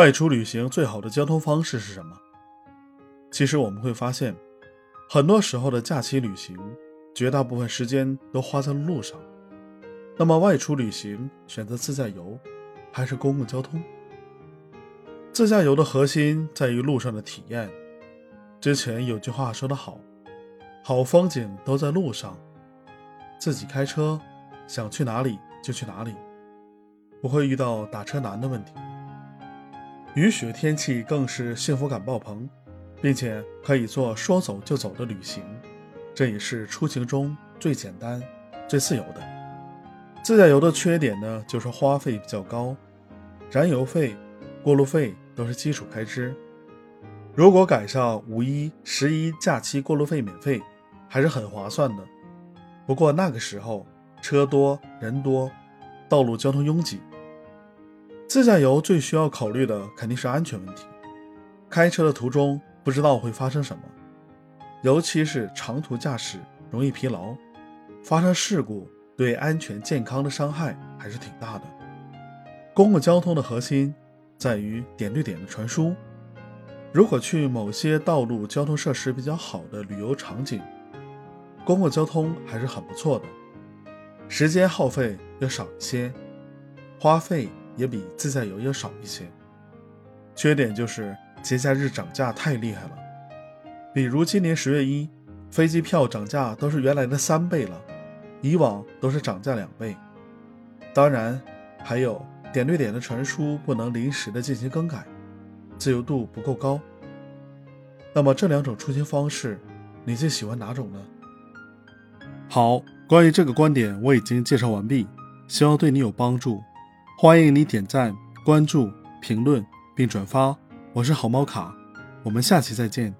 外出旅行最好的交通方式是什么？其实我们会发现，很多时候的假期旅行，绝大部分时间都花在路上。那么外出旅行选择自驾游，还是公共交通？自驾游的核心在于路上的体验。之前有句话说得好：“好风景都在路上。”自己开车，想去哪里就去哪里，不会遇到打车难的问题。雨雪天气更是幸福感爆棚，并且可以做说走就走的旅行，这也是出行中最简单、最自由的。自驾游的缺点呢，就是花费比较高，燃油费、过路费都是基础开支。如果赶上五一、十一假期，过路费免费，还是很划算的。不过那个时候车多人多，道路交通拥挤。自驾游最需要考虑的肯定是安全问题。开车的途中不知道会发生什么，尤其是长途驾驶容易疲劳，发生事故对安全健康的伤害还是挺大的。公共交通的核心在于点对点的传输。如果去某些道路交通设施比较好的旅游场景，公共交通还是很不错的，时间耗费要少一些，花费。也比自驾游要少一些，缺点就是节假日涨价太厉害了。比如今年十月一，飞机票涨价都是原来的三倍了，以往都是涨价两倍。当然，还有点对点的传输不能临时的进行更改，自由度不够高。那么这两种出行方式，你最喜欢哪种呢？好，关于这个观点我已经介绍完毕，希望对你有帮助。欢迎你点赞、关注、评论并转发，我是好猫卡，我们下期再见。